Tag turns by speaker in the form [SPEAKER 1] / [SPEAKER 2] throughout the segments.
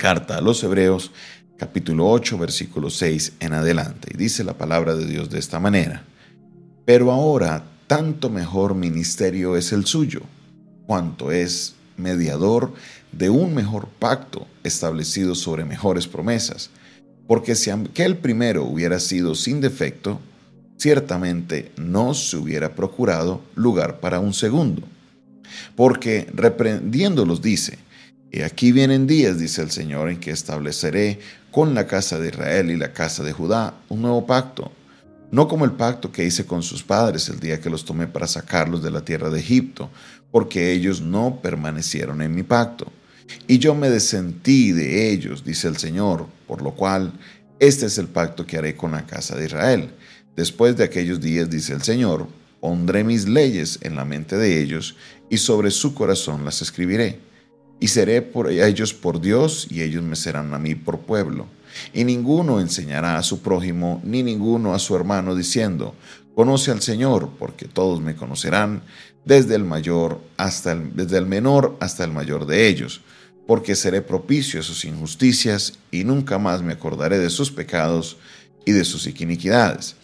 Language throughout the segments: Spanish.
[SPEAKER 1] Carta a los Hebreos, capítulo 8, versículo 6 en adelante. Y dice la palabra de Dios de esta manera. Pero ahora tanto mejor ministerio es el suyo, cuanto es mediador de un mejor pacto establecido sobre mejores promesas. Porque si aquel primero hubiera sido sin defecto, ciertamente no se hubiera procurado lugar para un segundo. Porque reprendiéndolos dice, y aquí vienen días, dice el Señor, en que estableceré con la casa de Israel y la casa de Judá un nuevo pacto, no como el pacto que hice con sus padres el día que los tomé para sacarlos de la tierra de Egipto, porque ellos no permanecieron en mi pacto. Y yo me desentí de ellos, dice el Señor, por lo cual este es el pacto que haré con la casa de Israel. Después de aquellos días, dice el Señor, pondré mis leyes en la mente de ellos y sobre su corazón las escribiré y seré por ellos por Dios y ellos me serán a mí por pueblo. Y ninguno enseñará a su prójimo ni ninguno a su hermano diciendo, conoce al Señor, porque todos me conocerán, desde el mayor hasta el, desde el menor hasta el mayor de ellos, porque seré propicio a sus injusticias y nunca más me acordaré de sus pecados y de sus iniquidades.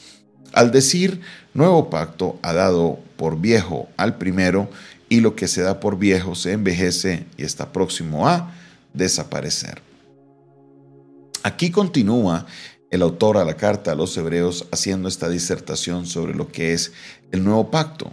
[SPEAKER 1] Al decir nuevo pacto ha dado por viejo al primero y lo que se da por viejo se envejece y está próximo a desaparecer. Aquí continúa el autor a la carta a los hebreos haciendo esta disertación sobre lo que es el nuevo pacto.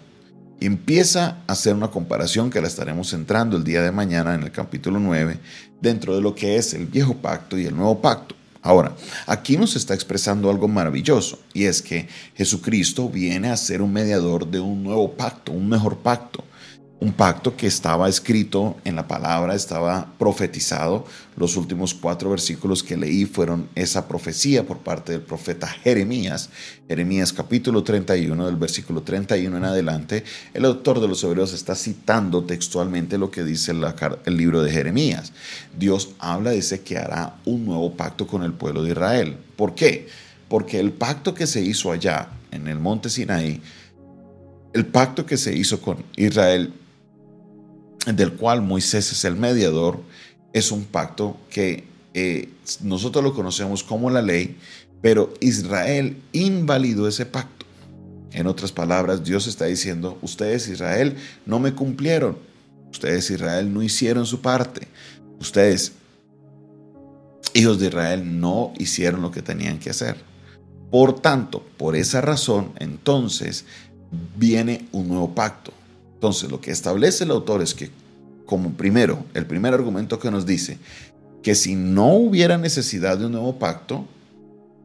[SPEAKER 1] Empieza a hacer una comparación que la estaremos entrando el día de mañana en el capítulo 9 dentro de lo que es el viejo pacto y el nuevo pacto. Ahora, aquí nos está expresando algo maravilloso y es que Jesucristo viene a ser un mediador de un nuevo pacto, un mejor pacto un pacto que estaba escrito en la palabra, estaba profetizado. Los últimos cuatro versículos que leí fueron esa profecía por parte del profeta Jeremías. Jeremías capítulo 31, del versículo 31 en adelante, el autor de los Hebreos está citando textualmente lo que dice el libro de Jeremías. Dios habla, dice que hará un nuevo pacto con el pueblo de Israel. ¿Por qué? Porque el pacto que se hizo allá en el monte Sinaí, el pacto que se hizo con Israel del cual Moisés es el mediador, es un pacto que eh, nosotros lo conocemos como la ley, pero Israel invalidó ese pacto. En otras palabras, Dios está diciendo, ustedes Israel no me cumplieron, ustedes Israel no hicieron su parte, ustedes, hijos de Israel, no hicieron lo que tenían que hacer. Por tanto, por esa razón, entonces viene un nuevo pacto. Entonces, lo que establece el autor es que, como primero, el primer argumento que nos dice, que si no hubiera necesidad de un nuevo pacto,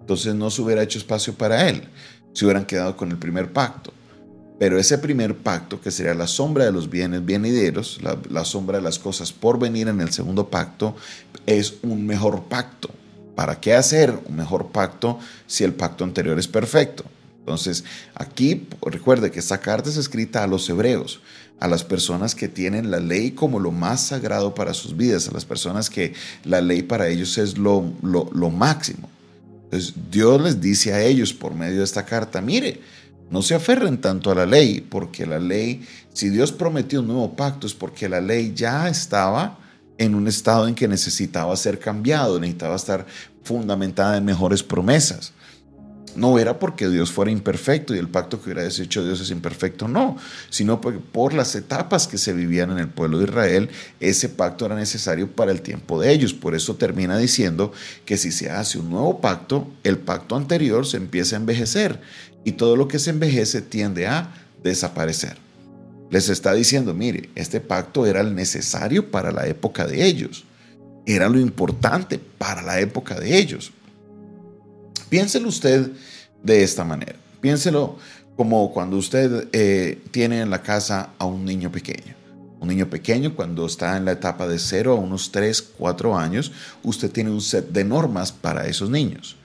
[SPEAKER 1] entonces no se hubiera hecho espacio para él, se hubieran quedado con el primer pacto. Pero ese primer pacto, que sería la sombra de los bienes venideros, la, la, sombra de las cosas por venir en el segundo pacto, es un mejor pacto. ¿Para qué hacer un mejor pacto si el pacto anterior es perfecto? Entonces, aquí recuerde que esta carta es escrita a los hebreos, a las personas que tienen la ley como lo más sagrado para sus vidas, a las personas que la ley para ellos es lo, lo, máximo. Entonces, Dios les dice a ellos por medio de esta carta, mire, no se aferren tanto a la ley, porque la ley, si Dios prometió un nuevo pacto, es porque la ley ya estaba en un estado en que necesitaba ser cambiado, necesitaba estar fundamentada en mejores promesas. No era porque Dios fuera imperfecto y el pacto que hubiera deshecho Dios es imperfecto, no, sino porque por las etapas que se vivían en el pueblo de Israel, ese pacto era necesario para el tiempo de ellos. Por eso termina diciendo que si se hace un nuevo pacto, el pacto anterior se empieza a envejecer y todo lo que se envejece tiende a desaparecer. Les está diciendo, mire, este pacto era el necesario para la época de ellos, era lo importante para la época de ellos. Piénselo usted de esta manera. Piénselo como cuando usted eh, tiene en la casa a un niño pequeño. Un niño pequeño cuando está en la etapa de 0 a unos 3, 4 años, usted tiene un set de normas para esos niños.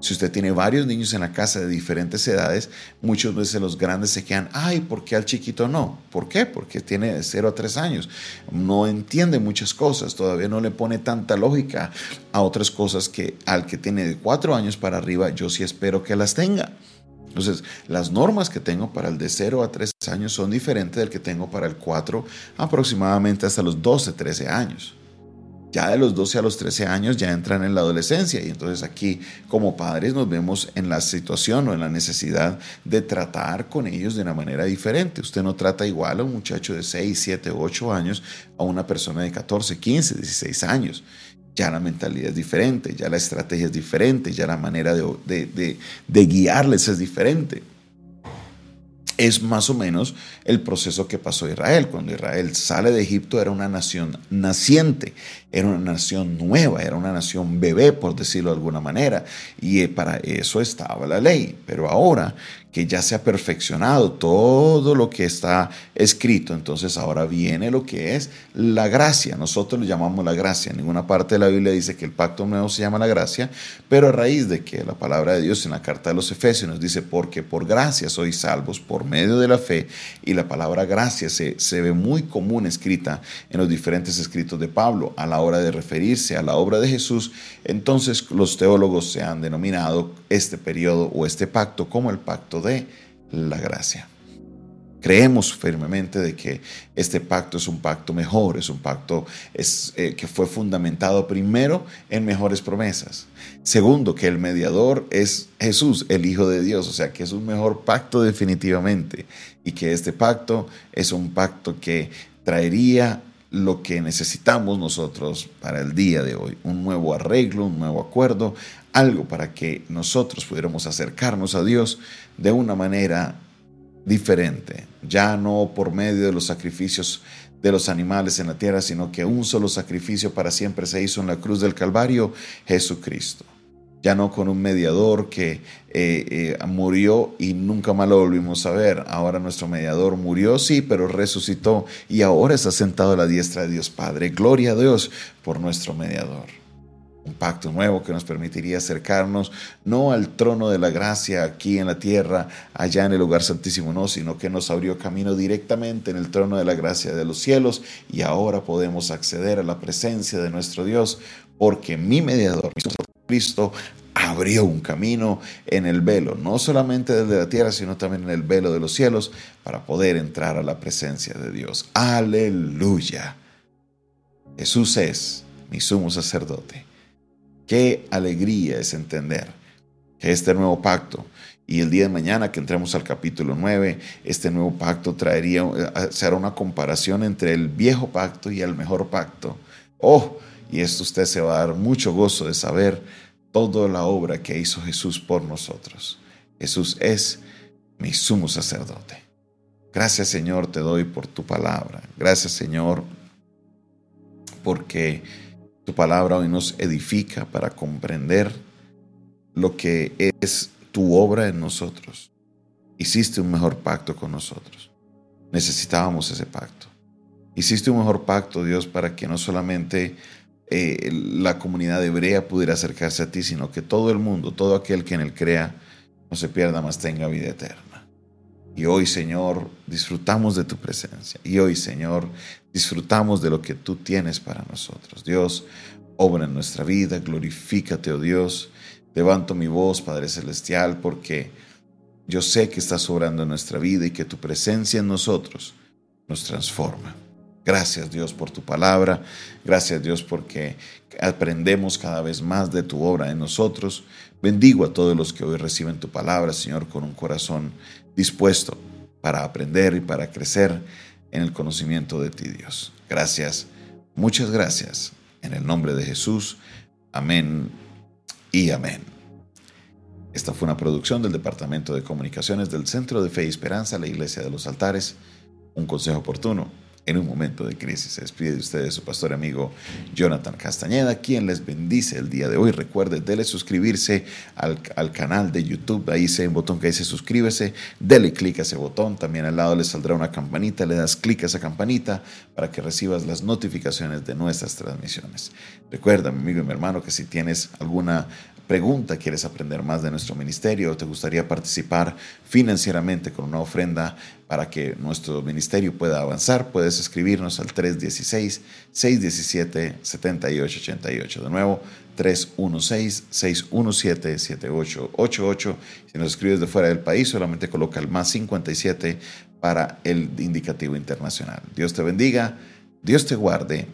[SPEAKER 1] Si usted tiene varios niños en la casa de diferentes edades, muchas veces los grandes se quedan, ay, ¿por qué al chiquito no? ¿Por qué? Porque tiene de 0 a 3 años. No entiende muchas cosas, todavía no le pone tanta lógica a otras cosas que al que tiene de 4 años para arriba, yo sí espero que las tenga. Entonces, las normas que tengo para el de 0 a 3 años son diferentes del que tengo para el 4 aproximadamente hasta los 12, 13 años. Ya de los 12 a los 13 años ya entran en la adolescencia. Y entonces aquí como padres nos vemos en la situación o en la necesidad de tratar con ellos de una manera diferente. Usted no trata igual a un muchacho de 6, 7, 8 años a una persona de 14, 15, 16 años. Ya la mentalidad es diferente, ya la estrategia es diferente, ya la manera de, de, guiarles es diferente es más o menos el proceso que pasó Israel. Cuando Israel sale de Egipto era una nación naciente, era una nación nueva, era una nación bebé, por decirlo de alguna manera. Y para eso estaba la ley. Pero ahora que ya se ha perfeccionado todo lo que está escrito, entonces ahora viene lo que es la gracia. Nosotros lo llamamos la gracia. Ninguna parte de la Biblia dice que el pacto nuevo se llama la gracia, pero a raíz de que la palabra de Dios en la carta de los Efesios nos dice, porque por gracia sois salvos por medio de la fe, y la palabra gracia se, se ve muy común escrita en los diferentes escritos de Pablo a la hora de referirse a la obra de Jesús, entonces los teólogos se han denominado este periodo o este pacto como el pacto de la gracia. Creemos firmemente de que este pacto es un pacto mejor, es un pacto es, eh, que fue fundamentado primero en mejores promesas. Segundo, que el mediador es Jesús, el Hijo de Dios, o sea que es un mejor pacto definitivamente y que este pacto es un pacto que traería lo que necesitamos nosotros para el día de hoy, un nuevo arreglo, un nuevo acuerdo, algo para que nosotros pudiéramos acercarnos a Dios de una manera diferente, ya no por medio de los sacrificios de los animales en la tierra, sino que un solo sacrificio para siempre se hizo en la cruz del Calvario, Jesucristo. Ya no con un mediador que eh, eh, murió y nunca más lo volvimos a ver. Ahora nuestro mediador murió, sí, pero resucitó y ahora está sentado a la diestra de Dios Padre. Gloria a Dios por nuestro mediador un pacto nuevo que nos permitiría acercarnos no al trono de la gracia aquí en la tierra, allá en el lugar santísimo, no, sino que nos abrió camino directamente en el trono de la gracia de los cielos y ahora podemos acceder a la presencia de nuestro Dios porque mi mediador, Cristo, abrió un camino en el velo, no solamente desde la tierra, sino también en el velo de los cielos, para poder entrar a la presencia de Dios. Aleluya. Jesús es mi sumo sacerdote Qué alegría es entender que este nuevo pacto y el día de mañana que entremos al capítulo 9, este nuevo pacto traería, eh, será una comparación entre el viejo pacto y el mejor pacto. Oh, y esto usted se va a dar mucho gozo de saber toda la obra que hizo Jesús por nosotros. Jesús es mi sumo sacerdote. Gracias Señor te doy por tu palabra. Gracias Señor porque tu palabra hoy nos edifica para comprender lo que es tu obra en nosotros. Hiciste un mejor pacto con nosotros. Necesitábamos ese pacto. Hiciste un mejor pacto, Dios, para que no solamente eh, la comunidad hebrea pudiera acercarse a ti, sino que todo el mundo, todo aquel que en él crea, no se pierda, más tenga vida eterna. Y hoy, Señor, disfrutamos de tu presencia. Y hoy, Señor, disfrutamos de lo que tú tienes para nosotros. Dios, obra en nuestra vida, glorifícate, oh Dios. Levanto mi voz, Padre Celestial, porque yo sé que estás obrando en nuestra vida y que tu presencia en nosotros nos transforma. Gracias Dios por tu palabra, gracias Dios porque aprendemos cada vez más de tu obra en nosotros. Bendigo a todos los que hoy reciben tu palabra, Señor, con un corazón dispuesto para aprender y para crecer en el conocimiento de ti, Dios. Gracias, muchas gracias. En el nombre de Jesús, amén y amén. Esta fue una producción del Departamento de Comunicaciones del Centro de Fe y Esperanza, la Iglesia de los Altares. Un consejo oportuno en un momento de crisis. Se despide de ustedes su pastor amigo Jonathan Castañeda, quien les bendice el día de hoy. Recuerde, dele suscribirse al, al canal de YouTube. Ahí hay un botón que dice suscríbese. Dele clic a ese botón. También al lado le saldrá una campanita. Le das clic a esa campanita para que recibas las notificaciones de nuestras transmisiones. Recuerda, mi amigo y mi hermano, que si tienes alguna pregunta, quieres aprender más de nuestro ministerio te gustaría participar financieramente con una ofrenda para que nuestro ministerio pueda avanzar, puedes escribirnos al 316-617-7888. De nuevo, 316-617-7888. Si nos escribes de fuera del país, solamente coloca el más 57 para el indicativo internacional. Dios te bendiga, Dios te guarde